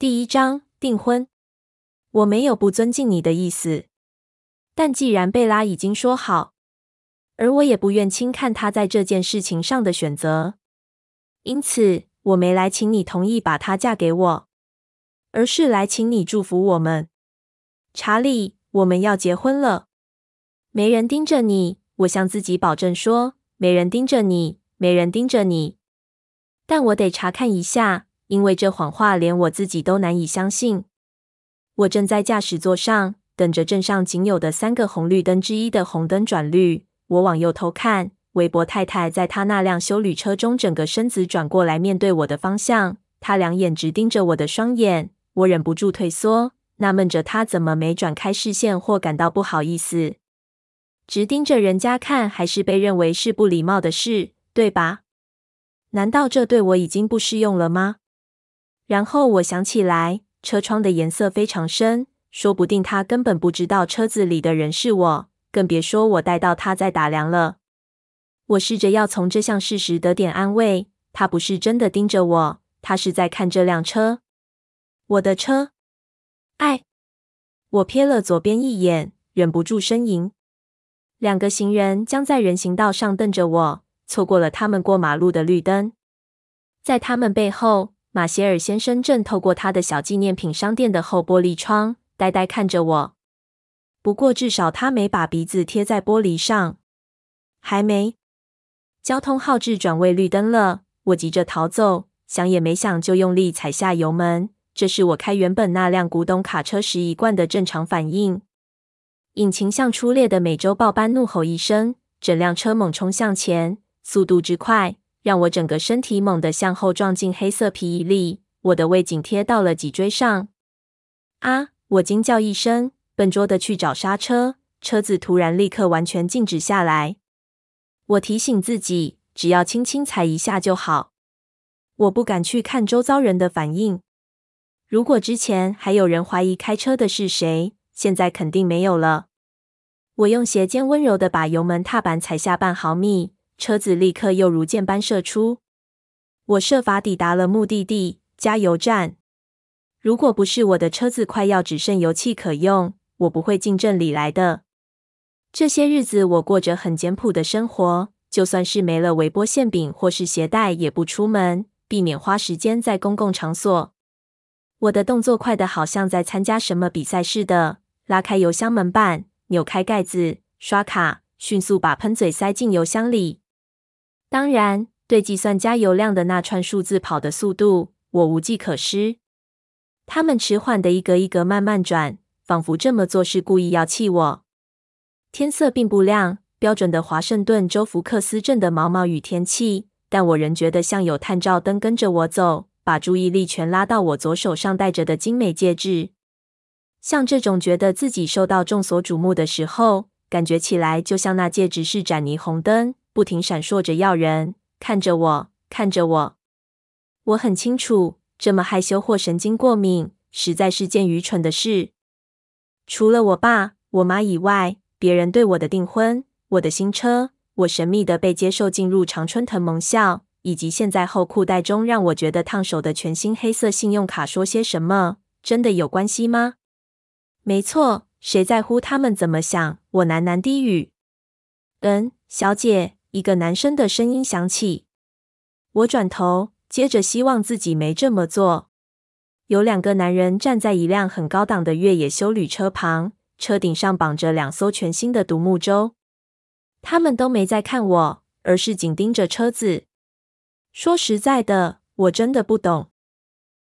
第一章订婚。我没有不尊敬你的意思，但既然贝拉已经说好，而我也不愿轻看她在这件事情上的选择，因此我没来请你同意把她嫁给我，而是来请你祝福我们。查理，我们要结婚了。没人盯着你，我向自己保证说，没人盯着你，没人盯着你。但我得查看一下。因为这谎话连我自己都难以相信。我正在驾驶座上，等着镇上仅有的三个红绿灯之一的红灯转绿。我往右头看，韦伯太太在她那辆修旅车中，整个身子转过来面对我的方向。她两眼直盯着我的双眼，我忍不住退缩，纳闷着她怎么没转开视线，或感到不好意思。直盯着人家看，还是被认为是不礼貌的事，对吧？难道这对我已经不适用了吗？然后我想起来，车窗的颜色非常深，说不定他根本不知道车子里的人是我，更别说我带到他在打量了。我试着要从这项事实得点安慰，他不是真的盯着我，他是在看这辆车，我的车。哎，我瞥了左边一眼，忍不住呻吟。两个行人将在人行道上瞪着我，错过了他们过马路的绿灯，在他们背后。马歇尔先生正透过他的小纪念品商店的后玻璃窗，呆呆看着我。不过，至少他没把鼻子贴在玻璃上。还没。交通号志转为绿灯了，我急着逃走，想也没想就用力踩下油门。这是我开原本那辆古董卡车时一贯的正常反应。引擎像出猎的美洲豹般怒吼一声，整辆车猛冲向前，速度之快。让我整个身体猛地向后撞进黑色皮椅里，我的胃紧贴到了脊椎上。啊！我惊叫一声，笨拙地去找刹车，车子突然立刻完全静止下来。我提醒自己，只要轻轻踩一下就好。我不敢去看周遭人的反应。如果之前还有人怀疑开车的是谁，现在肯定没有了。我用鞋尖温柔地把油门踏板踩下半毫米。车子立刻又如箭般射出，我设法抵达了目的地——加油站。如果不是我的车子快要只剩油气可用，我不会进镇里来的。这些日子我过着很简朴的生活，就算是没了微波馅饼或是鞋带，也不出门，避免花时间在公共场所。我的动作快得好像在参加什么比赛似的，拉开油箱门板，扭开盖子，刷卡，迅速把喷嘴塞进油箱里。当然，对计算加油量的那串数字跑的速度，我无计可施。他们迟缓的一格一格慢慢转，仿佛这么做是故意要气我。天色并不亮，标准的华盛顿州福克斯镇的毛毛雨天气，但我仍觉得像有探照灯跟着我走，把注意力全拉到我左手上戴着的精美戒指。像这种觉得自己受到众所瞩目的时候，感觉起来就像那戒指是盏霓虹灯。不停闪烁着要人看着我，看着我。我很清楚，这么害羞或神经过敏，实在是件愚蠢的事。除了我爸、我妈以外，别人对我的订婚、我的新车、我神秘的被接受进入常春藤盟校，以及现在后裤袋中让我觉得烫手的全新黑色信用卡说些什么，真的有关系吗？没错，谁在乎他们怎么想？我喃喃低语：“嗯，小姐。”一个男生的声音响起，我转头，接着希望自己没这么做。有两个男人站在一辆很高档的越野休旅车旁，车顶上绑着两艘全新的独木舟。他们都没在看我，而是紧盯着车子。说实在的，我真的不懂。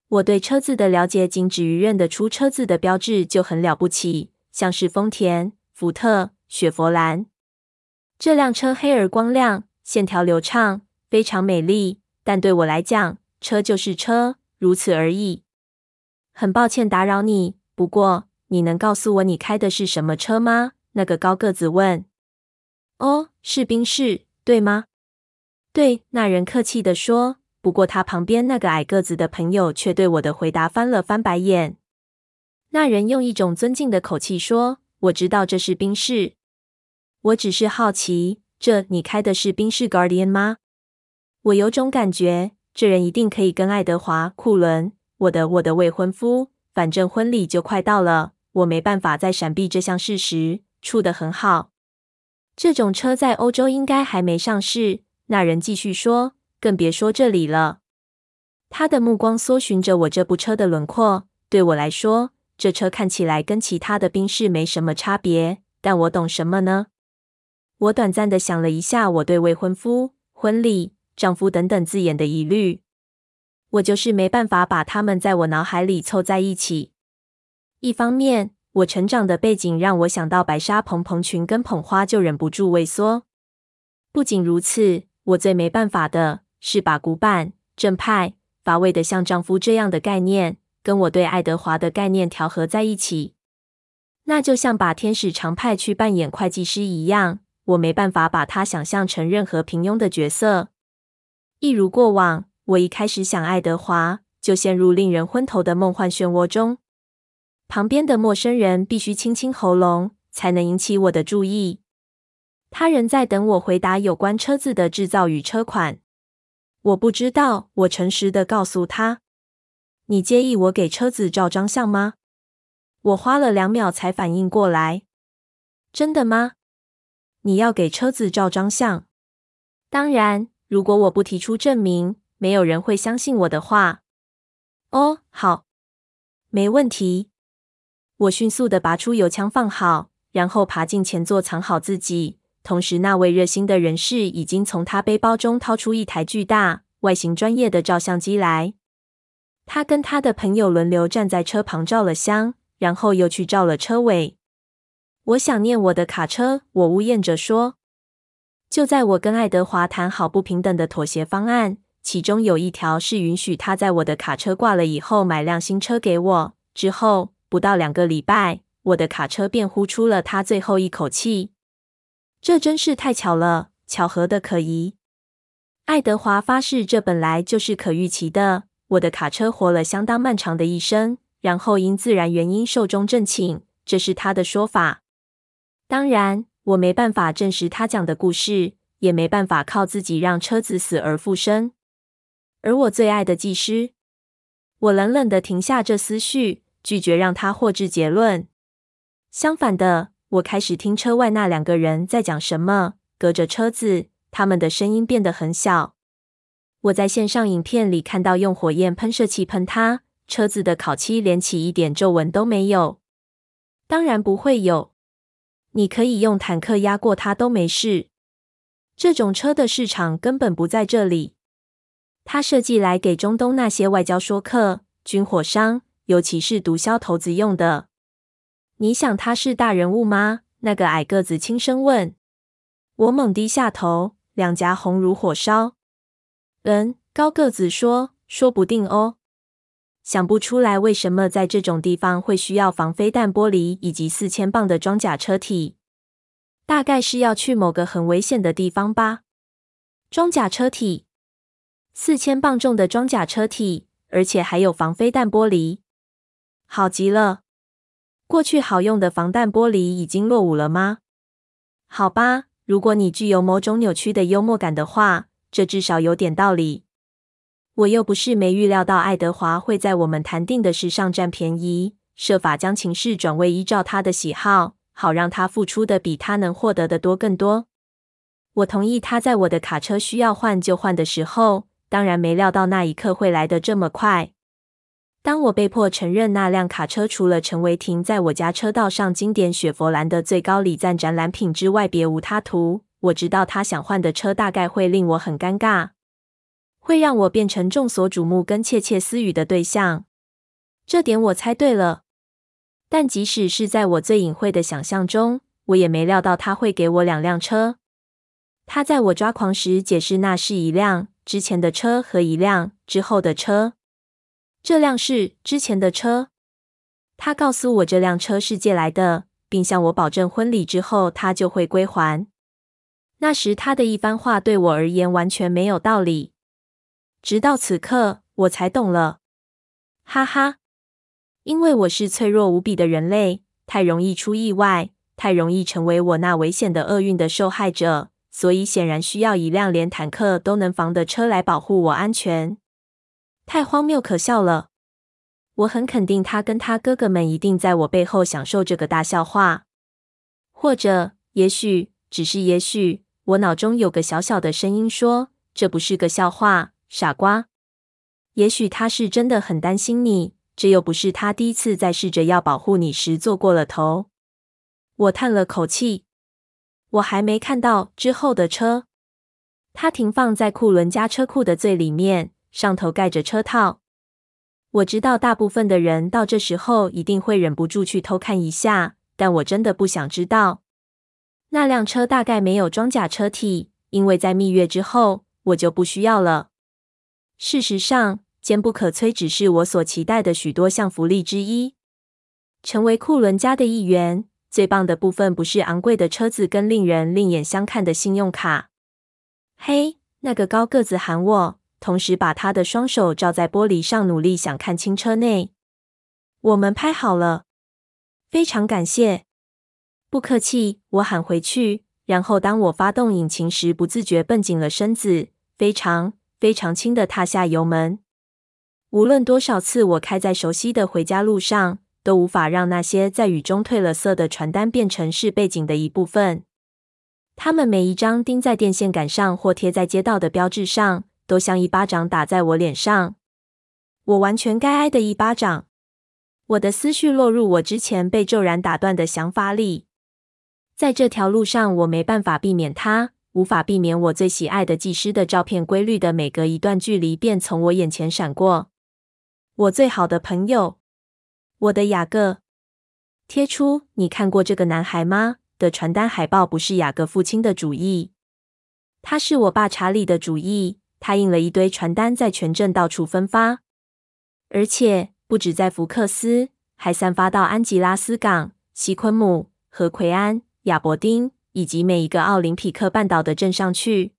我对车子的了解仅止于认得出车子的标志就很了不起，像是丰田、福特、雪佛兰。这辆车黑而光亮，线条流畅，非常美丽。但对我来讲，车就是车，如此而已。很抱歉打扰你，不过你能告诉我你开的是什么车吗？那个高个子问。哦，是宾士，对吗？对，那人客气地说。不过他旁边那个矮个子的朋友却对我的回答翻了翻白眼。那人用一种尊敬的口气说：“我知道这是宾士。”我只是好奇，这你开的是宾士 Guardian 吗？我有种感觉，这人一定可以跟爱德华·库伦我的我的未婚夫，反正婚礼就快到了，我没办法再闪避这项事实。处得很好，这种车在欧洲应该还没上市。那人继续说，更别说这里了。他的目光搜寻着我这部车的轮廓。对我来说，这车看起来跟其他的宾士没什么差别，但我懂什么呢？我短暂的想了一下，我对未婚夫、婚礼、丈夫等等字眼的疑虑。我就是没办法把他们在我脑海里凑在一起。一方面，我成长的背景让我想到白纱蓬蓬裙跟捧花就忍不住畏缩。不仅如此，我最没办法的是把古板、正派、乏味的像丈夫这样的概念，跟我对爱德华的概念调和在一起。那就像把天使常派去扮演会计师一样，我没办法把他想象成任何平庸的角色。一如过往。我一开始想爱德华，就陷入令人昏头的梦幻漩涡中。旁边的陌生人必须清清喉咙，才能引起我的注意。他仍在等我回答有关车子的制造与车款。我不知道，我诚实的告诉他：“你介意我给车子照张相吗？”我花了两秒才反应过来：“真的吗？你要给车子照张相？当然，如果我不提出证明。”没有人会相信我的话。哦，好，没问题。我迅速地拔出油枪放好，然后爬进前座藏好自己。同时，那位热心的人士已经从他背包中掏出一台巨大、外形专业的照相机来。他跟他的朋友轮流站在车旁照了相，然后又去照了车尾。我想念我的卡车，我呜咽着说。就在我跟爱德华谈好不平等的妥协方案。其中有一条是允许他在我的卡车挂了以后买辆新车给我。之后不到两个礼拜，我的卡车便呼出了他最后一口气。这真是太巧了，巧合的可疑。爱德华发誓，这本来就是可预期的。我的卡车活了相当漫长的一生，然后因自然原因寿终正寝，这是他的说法。当然，我没办法证实他讲的故事，也没办法靠自己让车子死而复生。而我最爱的技师，我冷冷的停下这思绪，拒绝让他获致结论。相反的，我开始听车外那两个人在讲什么。隔着车子，他们的声音变得很小。我在线上影片里看到用火焰喷射器喷它，车子的烤漆连起一点皱纹都没有。当然不会有，你可以用坦克压过它都没事。这种车的市场根本不在这里。他设计来给中东那些外交说客、军火商，尤其是毒枭头子用的。你想他是大人物吗？那个矮个子轻声问。我猛低下头，两颊红如火烧。嗯，高个子说：“说不定哦。”想不出来为什么在这种地方会需要防飞弹玻璃以及四千磅的装甲车体。大概是要去某个很危险的地方吧。装甲车体。四千磅重的装甲车体，而且还有防飞弹玻璃，好极了。过去好用的防弹玻璃已经落伍了吗？好吧，如果你具有某种扭曲的幽默感的话，这至少有点道理。我又不是没预料到爱德华会在我们谈定的事上占便宜，设法将情势转为依照他的喜好，好让他付出的比他能获得的多更多。我同意他在我的卡车需要换就换的时候。当然没料到那一刻会来得这么快。当我被迫承认那辆卡车除了成为停在我家车道上经典雪佛兰的最高礼赞展览品之外别无他途，我知道他想换的车大概会令我很尴尬，会让我变成众所瞩目跟窃窃私语的对象。这点我猜对了。但即使是在我最隐晦的想象中，我也没料到他会给我两辆车。他在我抓狂时解释，那是一辆。之前的车和一辆之后的车，这辆是之前的车。他告诉我这辆车是借来的，并向我保证婚礼之后他就会归还。那时他的一番话对我而言完全没有道理，直到此刻我才懂了。哈哈，因为我是脆弱无比的人类，太容易出意外，太容易成为我那危险的厄运的受害者。所以显然需要一辆连坦克都能防的车来保护我安全，太荒谬可笑了。我很肯定，他跟他哥哥们一定在我背后享受这个大笑话。或者，也许，只是也许，我脑中有个小小的声音说：“这不是个笑话，傻瓜。”也许他是真的很担心你，这又不是他第一次在试着要保护你时做过了头。我叹了口气。我还没看到之后的车。它停放在库伦家车库的最里面，上头盖着车套。我知道大部分的人到这时候一定会忍不住去偷看一下，但我真的不想知道。那辆车大概没有装甲车体，因为在蜜月之后我就不需要了。事实上，坚不可摧只是我所期待的许多项福利之一。成为库伦家的一员，最棒的部分不是昂贵的车子跟令人另眼相看的信用卡。嘿，那个高个子喊我，同时把他的双手罩在玻璃上，努力想看清车内。我们拍好了，非常感谢。不客气，我喊回去。然后当我发动引擎时，不自觉绷紧了身子，非常非常轻的踏下油门。无论多少次我开在熟悉的回家路上，都无法让那些在雨中褪了色的传单变成是背景的一部分。它们每一张钉在电线杆上或贴在街道的标志上，都像一巴掌打在我脸上。我完全该挨的一巴掌。我的思绪落入我之前被骤然打断的想法里。在这条路上，我没办法避免它，无法避免我最喜爱的技师的照片，规律的每隔一段距离便从我眼前闪过。我最好的朋友。我的雅各，贴出你看过这个男孩吗的传单海报，不是雅各父亲的主意，他是我爸查理的主意。他印了一堆传单，在全镇到处分发，而且不止在福克斯，还散发到安吉拉斯港、西昆姆和奎安、亚伯丁以及每一个奥林匹克半岛的镇上去。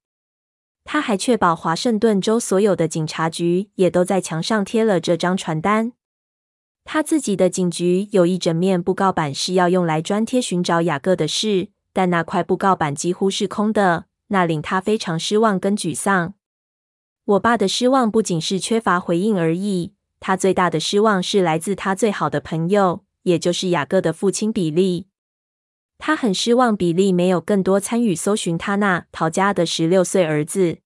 他还确保华盛顿州所有的警察局也都在墙上贴了这张传单。他自己的警局有一整面布告板，是要用来专贴寻找雅各的事，但那块布告板几乎是空的，那令他非常失望跟沮丧。我爸的失望不仅是缺乏回应而已，他最大的失望是来自他最好的朋友，也就是雅各的父亲比利。他很失望，比利没有更多参与搜寻他那逃家的十六岁儿子。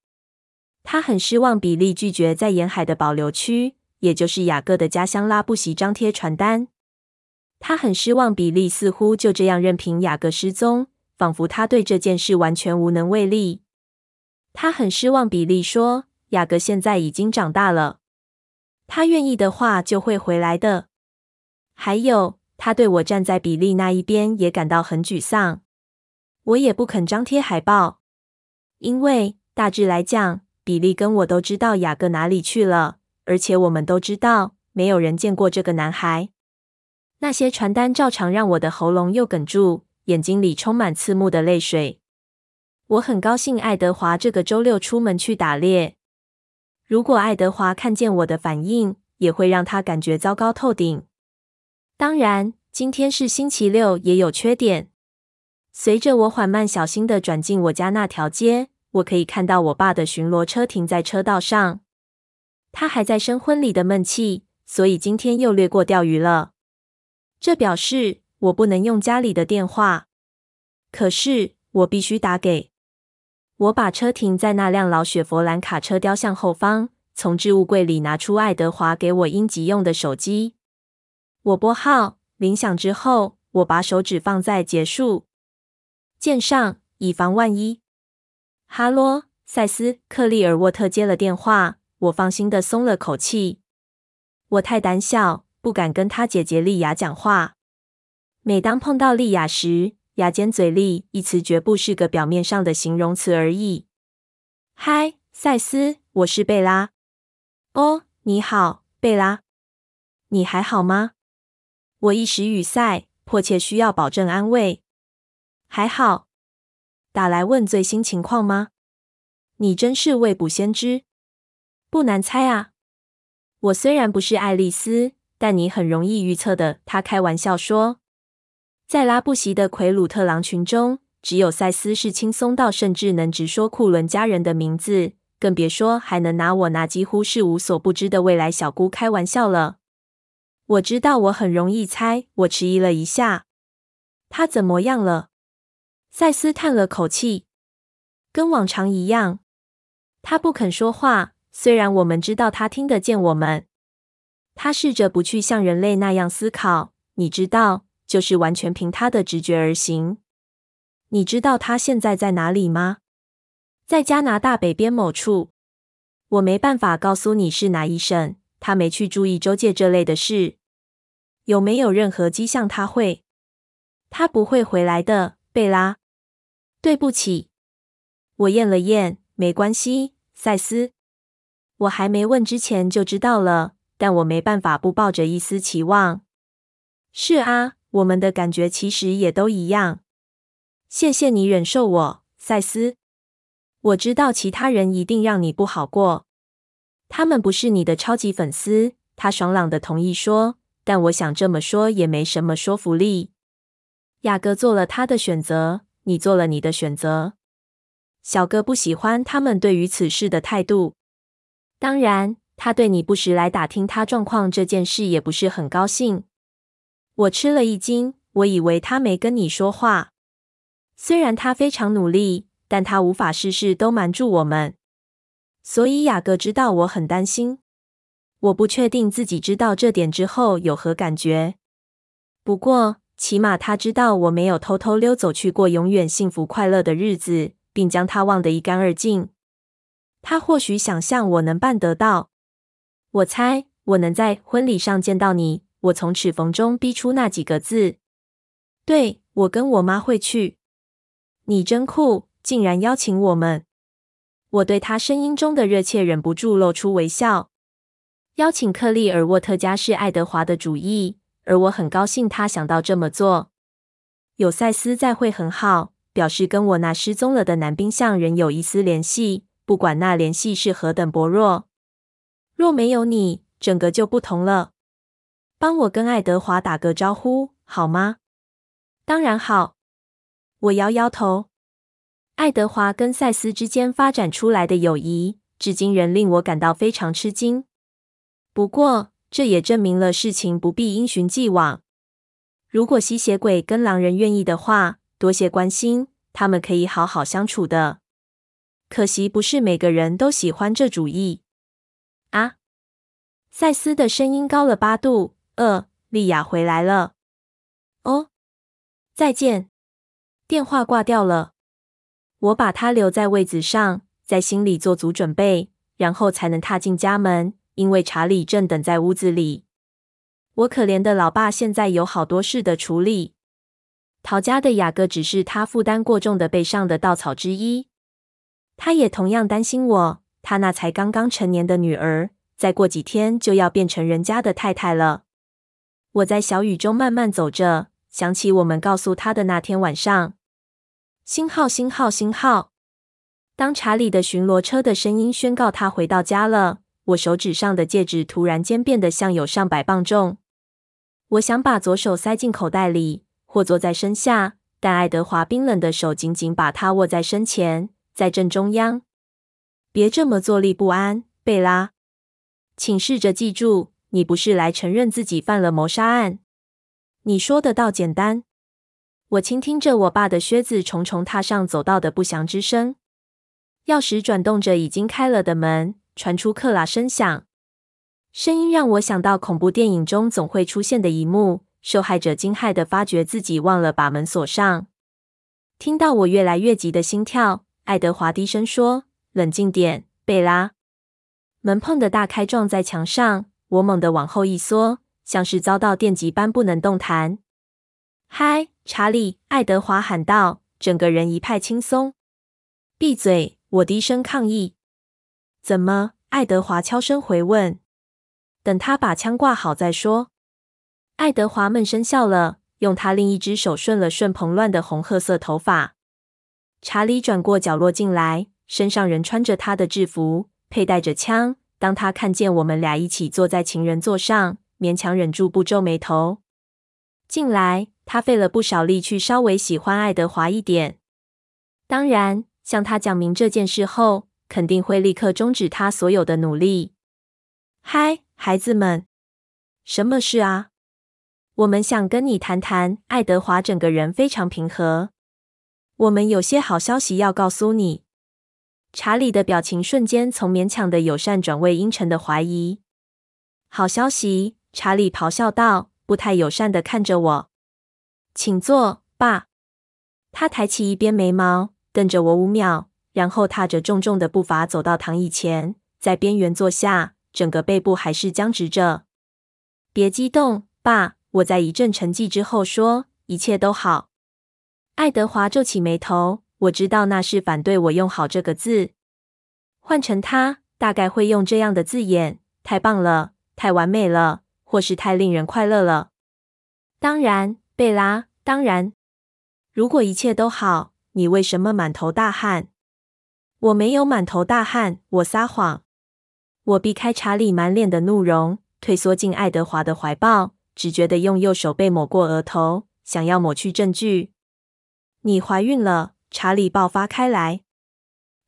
他很失望，比利拒绝在沿海的保留区。也就是雅各的家乡拉布席张贴传单，他很失望。比利似乎就这样任凭雅各失踪，仿佛他对这件事完全无能为力。他很失望。比利说：“雅各现在已经长大了，他愿意的话就会回来的。”还有，他对我站在比利那一边也感到很沮丧。我也不肯张贴海报，因为大致来讲，比利跟我都知道雅各哪里去了。而且我们都知道，没有人见过这个男孩。那些传单照常让我的喉咙又哽住，眼睛里充满刺目的泪水。我很高兴爱德华这个周六出门去打猎。如果爱德华看见我的反应，也会让他感觉糟糕透顶。当然，今天是星期六，也有缺点。随着我缓慢小心地转进我家那条街，我可以看到我爸的巡逻车停在车道上。他还在生婚礼的闷气，所以今天又略过钓鱼了。这表示我不能用家里的电话，可是我必须打给。我把车停在那辆老雪佛兰卡车雕像后方，从置物柜里拿出爱德华给我应急用的手机。我拨号，铃响之后，我把手指放在结束键上，以防万一。哈喽，赛斯·克利尔沃特接了电话。我放心的松了口气。我太胆小，不敢跟他姐姐莉亚讲话。每当碰到莉亚时，牙尖嘴利一词绝不是个表面上的形容词而已。嗨，赛斯，我是贝拉。哦，你好，贝拉。你还好吗？我一时语塞，迫切需要保证安慰。还好。打来问最新情况吗？你真是未卜先知。不难猜啊！我虽然不是爱丽丝，但你很容易预测的。他开玩笑说，在拉布席的奎鲁特狼群中，只有赛斯是轻松到甚至能直说库伦家人的名字，更别说还能拿我那几乎是无所不知的未来小姑开玩笑了。我知道我很容易猜。我迟疑了一下。他怎么样了？赛斯叹了口气。跟往常一样。他不肯说话，虽然我们知道他听得见我们。他试着不去像人类那样思考，你知道，就是完全凭他的直觉而行。你知道他现在在哪里吗？在加拿大北边某处。我没办法告诉你是哪一省。他没去注意州界这类的事。有没有任何迹象他会？他不会回来的，贝拉。对不起。我咽了咽，没关系，赛斯。我还没问之前就知道了，但我没办法不抱着一丝期望。是啊，我们的感觉其实也都一样。谢谢你忍受我，赛斯。我知道其他人一定让你不好过。他们不是你的超级粉丝，他爽朗的同意说。但我想这么说也没什么说服力。雅哥做了他的选择，你做了你的选择。小哥不喜欢他们对于此事的态度。当然，他对你不时来打听他状况这件事也不是很高兴。我吃了一惊，我以为他没跟你说话。虽然他非常努力。但他无法事事都瞒住我们，所以雅各知道我很担心。我不确定自己知道这点之后有何感觉。不过，起码他知道我没有偷偷溜走去过永远幸福快乐的日子，并将他忘得一干二净。他或许想象我能办得到。我猜我能在婚礼上见到你。我从齿缝中逼出那几个字：“对，我跟我妈会去。”你真酷。竟然邀请我们！我对他声音中的热切忍不住露出微笑。邀请克利尔沃特家是爱德华的主意，而我很高兴他想到这么做。有赛斯在会很好，表示跟我那失踪了的男宾相仍有一丝联系，不管那联系是何等薄弱。若没有你，整个就不同了。帮我跟爱德华打个招呼好吗？当然好。我摇摇头。爱德华跟赛斯之间发展出来的友谊，至今仍令我感到非常吃惊。不过，这也证明了事情不必因循既往。如果吸血鬼跟狼人愿意的话，多些关心，他们可以好好相处的。可惜，不是每个人都喜欢这主意。啊！赛斯的声音高了八度。呃，莉亚回来了。哦，再见。电话挂掉了。我把他留在位子上，在心里做足准备，然后才能踏进家门。因为查理正等在屋子里。我可怜的老爸现在有好多事的处理。逃家的雅各只是他负担过重的背上的稻草之一。他也同样担心我。他那才刚刚成年的女儿，再过几天就要变成人家的太太了。我在小雨中慢慢走着，想起我们告诉他的那天晚上。星号，星号，星号。当查理的巡逻车的声音宣告他回到家了，我手指上的戒指突然间变得像有上百磅重。我想把左手塞进口袋里，或坐在身下，但爱德华冰冷的手紧紧把它握在身前，在正中央。别这么坐立不安，贝拉。请试着记住，你不是来承认自己犯了谋杀案。你说的倒简单。我倾听着我爸的靴子重重踏上走道的不祥之声，钥匙转动着已经开了的门，传出克拉声响。声音让我想到恐怖电影中总会出现的一幕：受害者惊骇地发觉自己忘了把门锁上。听到我越来越急的心跳，爱德华低声说：“冷静点，贝拉。”门砰的大开，撞在墙上。我猛地往后一缩，像是遭到电击般不能动弹。嗨。查理，爱德华喊道，整个人一派轻松。闭嘴！我低声抗议。怎么？爱德华悄声回问。等他把枪挂好再说。爱德华闷声笑了，用他另一只手顺了顺蓬乱的红褐色头发。查理转过角落进来，身上仍穿着他的制服，佩戴着枪。当他看见我们俩一起坐在情人座上，勉强忍住不皱眉头。进来。他费了不少力去稍微喜欢爱德华一点。当然，向他讲明这件事后，肯定会立刻终止他所有的努力。嗨，孩子们！什么事啊？我们想跟你谈谈。爱德华整个人非常平和。我们有些好消息要告诉你。查理的表情瞬间从勉强的友善转为阴沉的怀疑。好消息！查理咆哮道，不太友善的看着我。请坐，爸。他抬起一边眉毛，瞪着我五秒，然后踏着重重的步伐走到躺椅前，在边缘坐下，整个背部还是僵直着。别激动，爸。我在一阵沉寂之后说：“一切都好。”爱德华皱起眉头。我知道那是反对我用“好”这个字。换成他，大概会用这样的字眼：“太棒了，太完美了，或是太令人快乐了。”当然，贝拉，当然。如果一切都好，你为什么满头大汗？我没有满头大汗，我撒谎。我避开查理满脸的怒容，退缩进爱德华的怀抱。只觉得用右手背抹过额头，想要抹去证据。你怀孕了，查理爆发开来。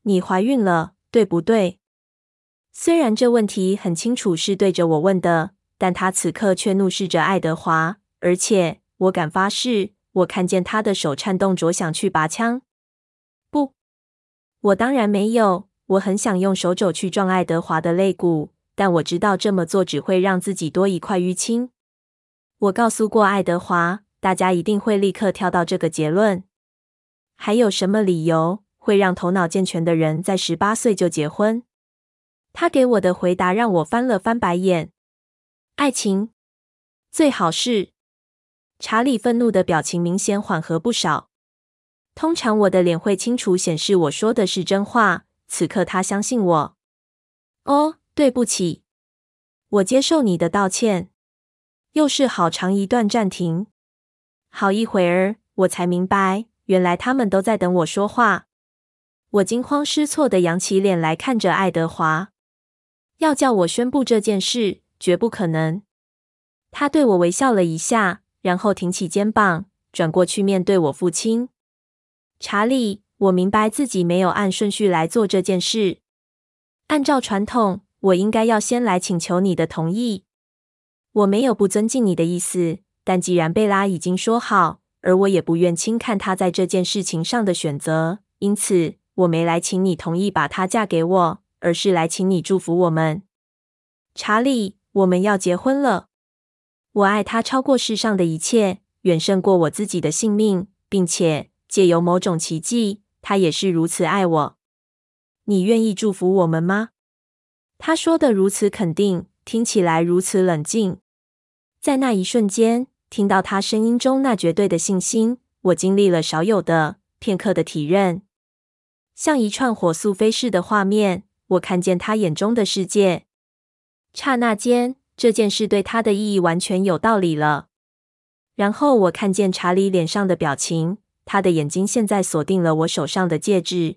你怀孕了，对不对？虽然这问题很清楚是对着我问的，但他此刻却怒视着爱德华，而且我敢发誓，我看见他的手颤动着，想去拔枪。我当然没有。我很想用手肘去撞爱德华的肋骨，但我知道这么做只会让自己多一块淤青。我告诉过爱德华，大家一定会立刻跳到这个结论。还有什么理由会让头脑健全的人在十八岁就结婚？他给我的回答让我翻了翻白眼。爱情，最好是。查理愤怒的表情明显缓和不少。通常我的脸会清楚显示我说的是真话，此刻他相信我。哦，对不起，我接受你的道歉。又是好长一段暂停，好一会儿，我才明白，原来他们都在等我说话。我惊慌失措地扬起脸来看着爱德华，要叫我宣布这件事，绝不可能。他对我微笑了一下，然后挺起肩膀，转过去面对我父亲。查理，我明白自己没有按顺序来做这件事。按照传统，我应该要先来请求你的同意。我没有不尊敬你的意思，但既然贝拉已经说好，而我也不愿轻看她在这件事情上的选择，因此我没来请你同意把她嫁给我，而是来请你祝福我们。查理，我们要结婚了。我爱她超过世上的一切，远胜过我自己的性命，并且借由某种奇迹，他也是如此爱我。你愿意祝福我们吗？他说的如此肯定，听起来如此冷静。在那一瞬间，听到他声音中那绝对的信心，我经历了少有的片刻的体认，像一串火速飞逝的画面。我看见他眼中的世界，刹那间，这件事对他的意义完全有道理了。然后我看见查理脸上的表情，他的眼睛现在锁定了我手上的戒指。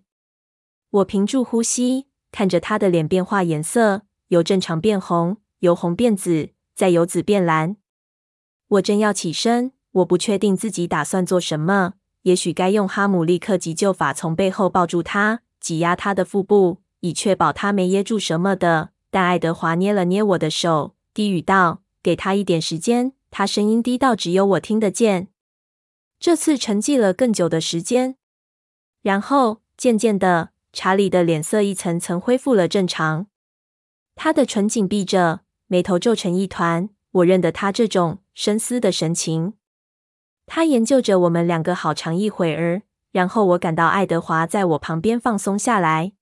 我屏住呼吸，看着他的脸变化颜色，由正常变红，由红变紫。再由紫变蓝，我正要起身，我不确定自己打算做什么。也许该用哈姆立克急救法，从背后抱住他，挤压他的腹部，以确保他没噎住什么的。但爱德华捏了捏我的手，低语道：“给他一点时间。”他声音低到只有我听得见。这次沉寂了更久的时间，然后渐渐的，查理的脸色一层层恢复了正常，他的唇紧闭着。眉头皱成一团，我认得他这种深思的神情。他研究着我们两个好长一会儿，然后我感到爱德华在我旁边放松下来。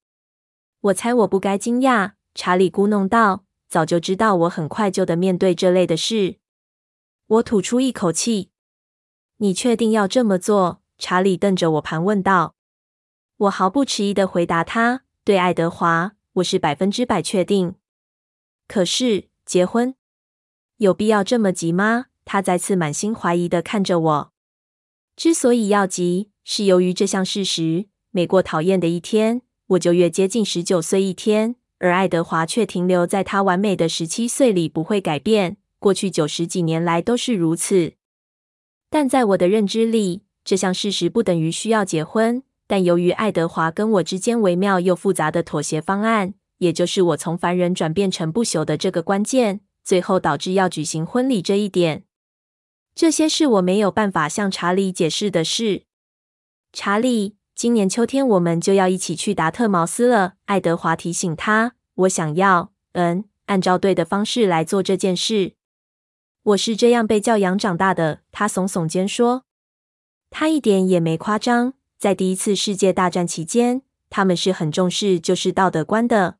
我猜我不该惊讶，查理咕哝道：“早就知道我很快就得面对这类的事。”我吐出一口气：“你确定要这么做？”查理瞪着我盘问道。我毫不迟疑地回答他：“对，爱德华，我是百分之百确定。可是。”结婚有必要这么急吗？他再次满心怀疑地看着我。之所以要急，是由于这项事实：每过讨厌的一天，我就越接近十九岁一天，而爱德华却停留在他完美的十七岁里，不会改变。过去九十几年来都是如此。但在我的认知里，这项事实不等于需要结婚。但由于爱德华跟我之间微妙又复杂的妥协方案。也就是我从凡人转变成不朽的这个关键，最后导致要举行婚礼这一点。这些是我没有办法向查理解释的事。查理，今年秋天我们就要一起去达特茅斯了。爱德华提醒他：“我想要，嗯，按照对的方式来做这件事。我是这样被教养长大的。”他耸耸肩说：“他一点也没夸张。在第一次世界大战期间，他们是很重视就是道德观的。”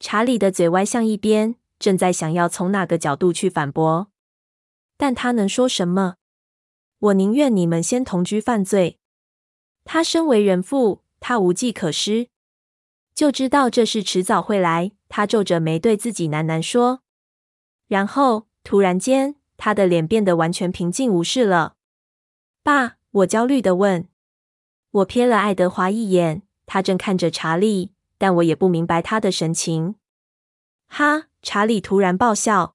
查理的嘴歪向一边。正在想要从哪个角度去反驳，但他能说什么？我宁愿你们先同居犯罪。他身为人父，他无计可施，就知道这事迟早会来。他皱着眉对自己喃喃说，然后突然间，他的脸变得完全平静无事了。爸，我焦虑的问。我瞥了爱德华一眼，他正看着查理，但我也不明白他的神情。哈！查理突然爆笑，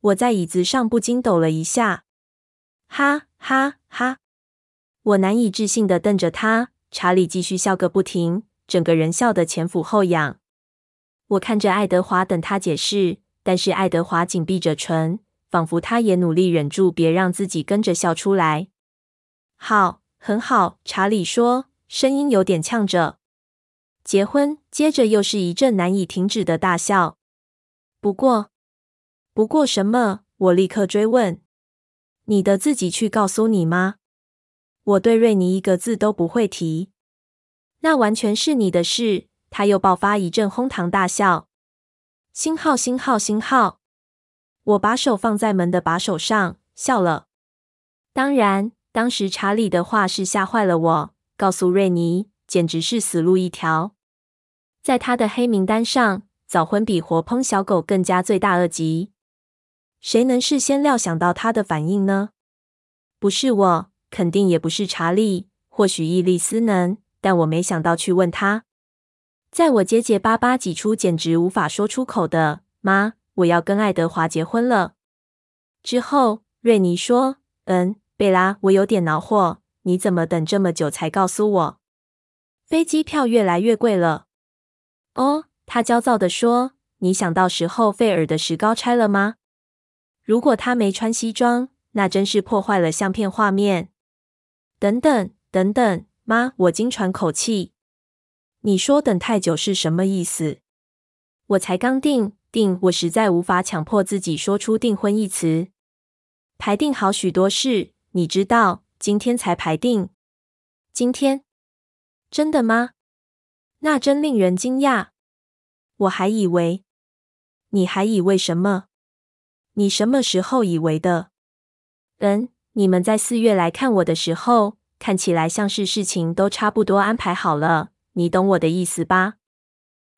我在椅子上不禁抖了一下。哈哈哈！我难以置信的瞪着他。查理继续笑个不停，整个人笑得前俯后仰。我看着爱德华等他解释，但是爱德华紧闭着唇，仿佛他也努力忍住别让自己跟着笑出来。好，很好，查理说，声音有点呛着。结婚，接着又是一阵难以停止的大笑。不过，不过什么？我立刻追问：“你的自己去告诉你妈。”我对瑞妮一个字都不会提。那完全是你的事。他又爆发一阵哄堂大笑。星号，星号，星号。我把手放在门的把手上，笑了。当然，当时查理的话是吓坏了我。告诉瑞尼，简直是死路一条。在他的黑名单上。早婚比活烹小狗更加罪大恶极，谁能事先料想到他的反应呢？不是我，肯定也不是查理。或许伊丽丝能，但我没想到去问他。在我结结巴巴挤出简直无法说出口的“妈，我要跟爱德华结婚了”之后，瑞尼说：“嗯，贝拉，我有点恼火，你怎么等这么久才告诉我？飞机票越来越贵了。”哦。他焦躁地说：“你想到时候费尔的石膏拆了吗？如果他没穿西装，那真是破坏了相片画面。”等等等等，妈，我惊喘口气。你说等太久是什么意思？我才刚订订，我实在无法强迫自己说出订婚一词。排定好许多事，你知道，今天才排定。今天？真的吗？那真令人惊讶。我还以为，你还以为什么？你什么时候以为的？嗯，你们在四月来看我的时候，看起来像是事情都差不多安排好了。你懂我的意思吧？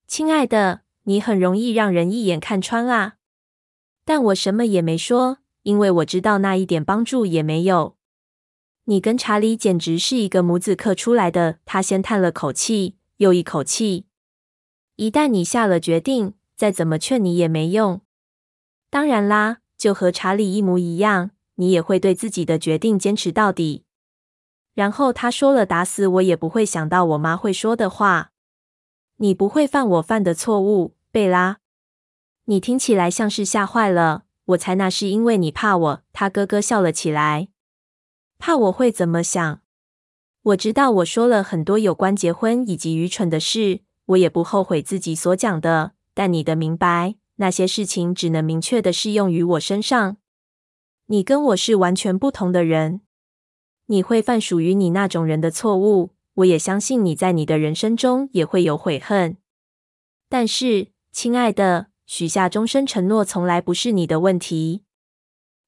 亲爱的，你很容易让人一眼看穿啊。但我什么也没说，因为我知道那一点帮助也没有。你跟查理简直是一个模子刻出来的。他先叹了口气，又一口气。一旦你下了决定，再怎么劝你也没用。当然啦，就和查理一模一样，你也会对自己的决定坚持到底。然后他说了打死我也不会想到我妈会说的话：“你不会犯我犯的错误，贝拉。”你听起来像是吓坏了。我猜那是因为你怕我。他咯咯笑了起来。怕我会怎么想？我知道我说了很多有关结婚以及愚蠢的事。我也不后悔自己所讲的，但你的明白，那些事情只能明确的适用于我身上。你跟我是完全不同的人，你会犯属于你那种人的错误。我也相信你在你的人生中也会有悔恨。但是，亲爱的，许下终身承诺从来不是你的问题。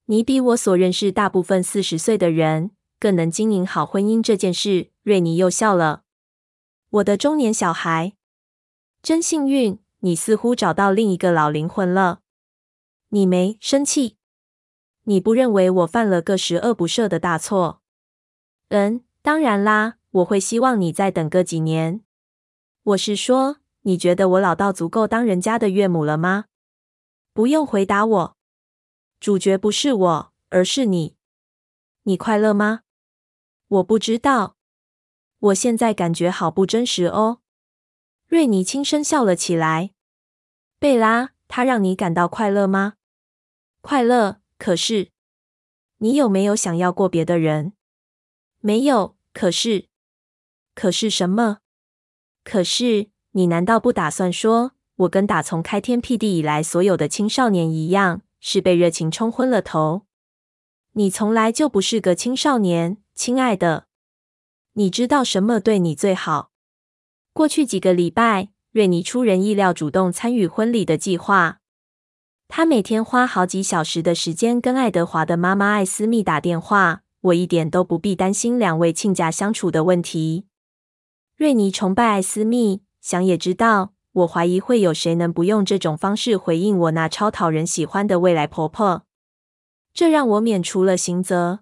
你比我所认识大部分四十岁的人更能经营好婚姻这件事。瑞尼又笑了。我的中年小孩。真幸运，你似乎找到另一个老灵魂了。你没生气？你不认为我犯了个十恶不赦的大错？嗯，当然啦，我会希望你再等个几年。我是说，你觉得我老到足够当人家的岳母了吗？不用回答我。主角不是我，而是你。你快乐吗？我不知道。我现在感觉好不真实哦。瑞尼轻声笑了起来。贝拉，他让你感到快乐吗？快乐。可是，你有没有想要过别的人？没有。可是，可是什么？可是，你难道不打算说，我跟打从开天辟地以来所有的青少年一样，是被热情冲昏了头？你从来就不是个青少年，亲爱的。你知道什么对你最好？过去几个礼拜，瑞妮出人意料主动参与婚礼的计划。她每天花好几小时的时间跟爱德华的妈妈艾斯蜜打电话，我一点都不必担心两位亲家相处的问题。瑞妮崇拜艾斯密，想也知道，我怀疑会有谁能不用这种方式回应我那超讨人喜欢的未来婆婆。这让我免除了刑责。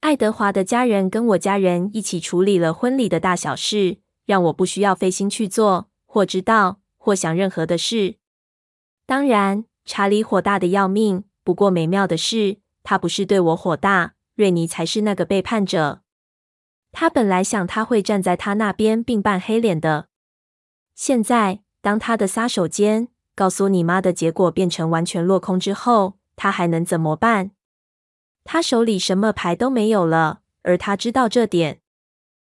爱德华的家人跟我家人一起处理了婚礼的大小事，让我不需要费心去做或知道或想任何的事。当然，查理火大的要命。不过美妙的是，他不是对我火大，瑞尼才是那个背叛者。他本来想他会站在他那边并扮黑脸的。现在，当他的撒手锏告诉你妈的结果变成完全落空之后。他还能怎么办？他手里什么牌都没有了，而他知道这点，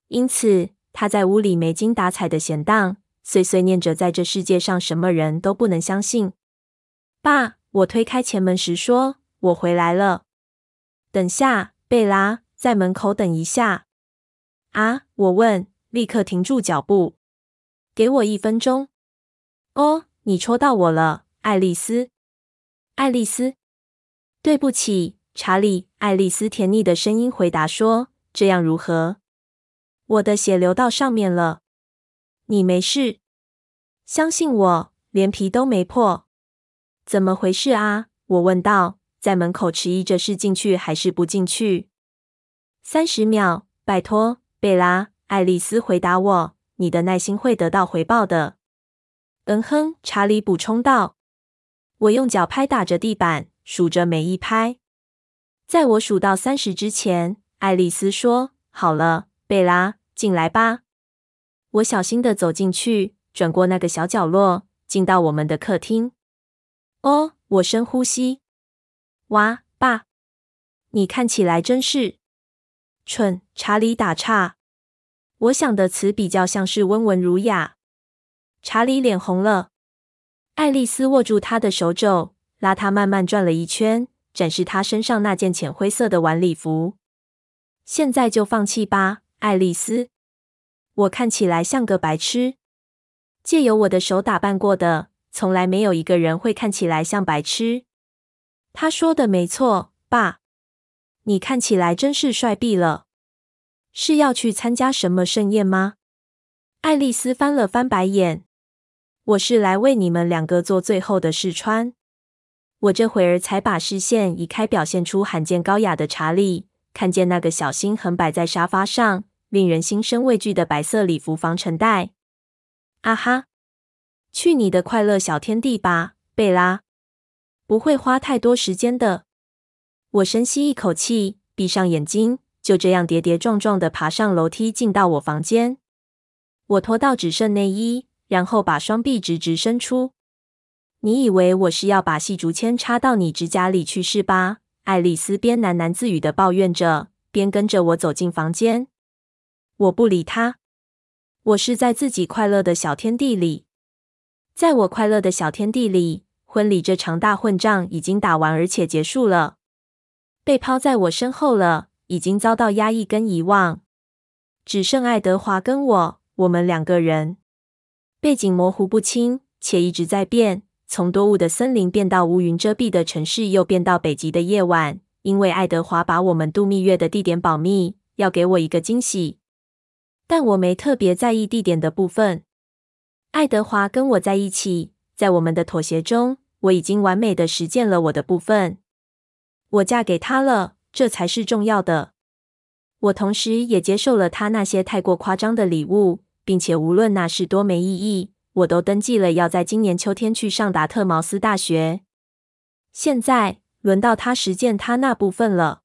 因此他在屋里没精打采的闲荡，碎碎念着在这世界上什么人都不能相信。爸，我推开前门时说：“我回来了。”等下，贝拉，在门口等一下。啊，我问，立刻停住脚步。给我一分钟。哦，你戳到我了，爱丽丝。爱丽丝。对不起，查理。爱丽丝甜腻的声音回答说：“这样如何？我的血流到上面了。你没事，相信我，连皮都没破。怎么回事啊？”我问道，在门口迟疑着是进去还是不进去。三十秒，拜托，贝拉。爱丽丝回答我：“你的耐心会得到回报的。”嗯哼，查理补充道。我用脚拍打着地板。数着每一拍，在我数到三十之前，爱丽丝说：“好了，贝拉，进来吧。”我小心的走进去，转过那个小角落，进到我们的客厅。哦，我深呼吸。哇，爸，你看起来真是蠢。查理打岔。我想的词比较像是温文儒雅。查理脸红了。爱丽丝握住他的手肘。拉他慢慢转了一圈，展示他身上那件浅灰色的晚礼服。现在就放弃吧，爱丽丝。我看起来像个白痴。借由我的手打扮过的，从来没有一个人会看起来像白痴。他说的没错，爸。你看起来真是帅毙了。是要去参加什么盛宴吗？爱丽丝翻了翻白眼。我是来为你们两个做最后的试穿。我这会儿才把视线移开，表现出罕见高雅的查理，看见那个小心横摆在沙发上、令人心生畏惧的白色礼服防尘袋。啊哈！去你的快乐小天地吧，贝拉！不会花太多时间的。我深吸一口气，闭上眼睛，就这样跌跌撞撞地爬上楼梯，进到我房间。我脱到只剩内衣，然后把双臂直直伸出。你以为我是要把细竹签插到你指甲里去是吧？爱丽丝边喃喃自语的抱怨着，边跟着我走进房间。我不理她。我是在自己快乐的小天地里，在我快乐的小天地里，婚礼这场大混战已经打完，而且结束了，被抛在我身后了，已经遭到压抑跟遗忘，只剩爱德华跟我，我们两个人。背景模糊不清，且一直在变。从多雾的森林变到乌云遮蔽的城市，又变到北极的夜晚。因为爱德华把我们度蜜月的地点保密，要给我一个惊喜。但我没特别在意地点的部分。爱德华跟我在一起，在我们的妥协中，我已经完美的实践了我的部分。我嫁给他了，这才是重要的。我同时也接受了他那些太过夸张的礼物，并且无论那是多没意义。我都登记了，要在今年秋天去上达特茅斯大学。现在轮到他实践他那部分了。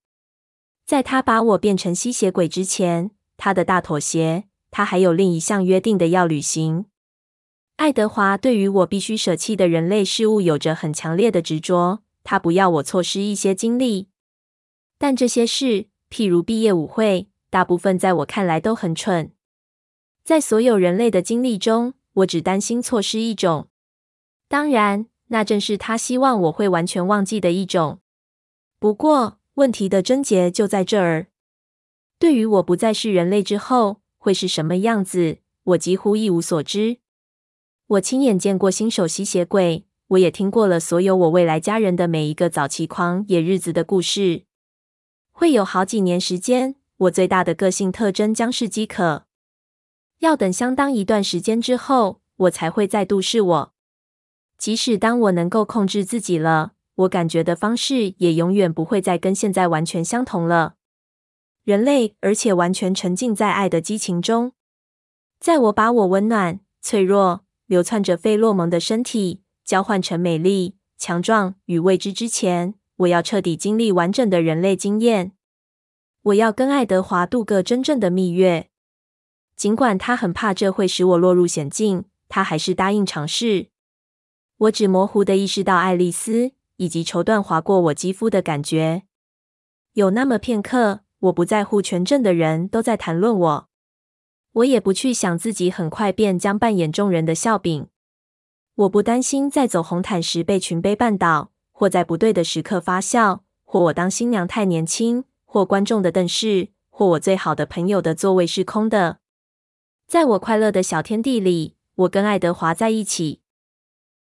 在他把我变成吸血鬼之前，他的大妥协，他还有另一项约定的要履行。爱德华对于我必须舍弃的人类事物有着很强烈的执着，他不要我错失一些经历。但这些事，譬如毕业舞会，大部分在我看来都很蠢。在所有人类的经历中，我只担心错失一种。当然，那正是他希望我会完全忘记的一种。不过，问题的症结就在这儿。对于我不再是人类之后会是什么样子，我几乎一无所知。我亲眼见过新手吸血鬼，我也听过了所有我未来家人的每一个早期狂野日子的故事。会有好几年时间，我最大的个性特征将是饥渴。要等相当一段时间之后，我才会再度是我。即使当我能够控制自己了，我感觉的方式也永远不会再跟现在完全相同了。人类，而且完全沉浸在爱的激情中。在我把我温暖、脆弱、流窜着费洛蒙的身体交换成美丽、强壮与未知之前，我要彻底经历完整的人类经验。我要跟爱德华度个真正的蜜月。尽管他很怕这会使我落入险境，他还是答应尝试。我只模糊的意识到爱丽丝以及绸缎划过我肌肤的感觉。有那么片刻，我不在乎全镇的人都在谈论我，我也不去想自己很快便将扮演众人的笑柄。我不担心在走红毯时被群杯绊倒，或在不对的时刻发笑，或我当新娘太年轻，或观众的瞪视，或我最好的朋友的座位是空的。在我快乐的小天地里，我跟爱德华在一起。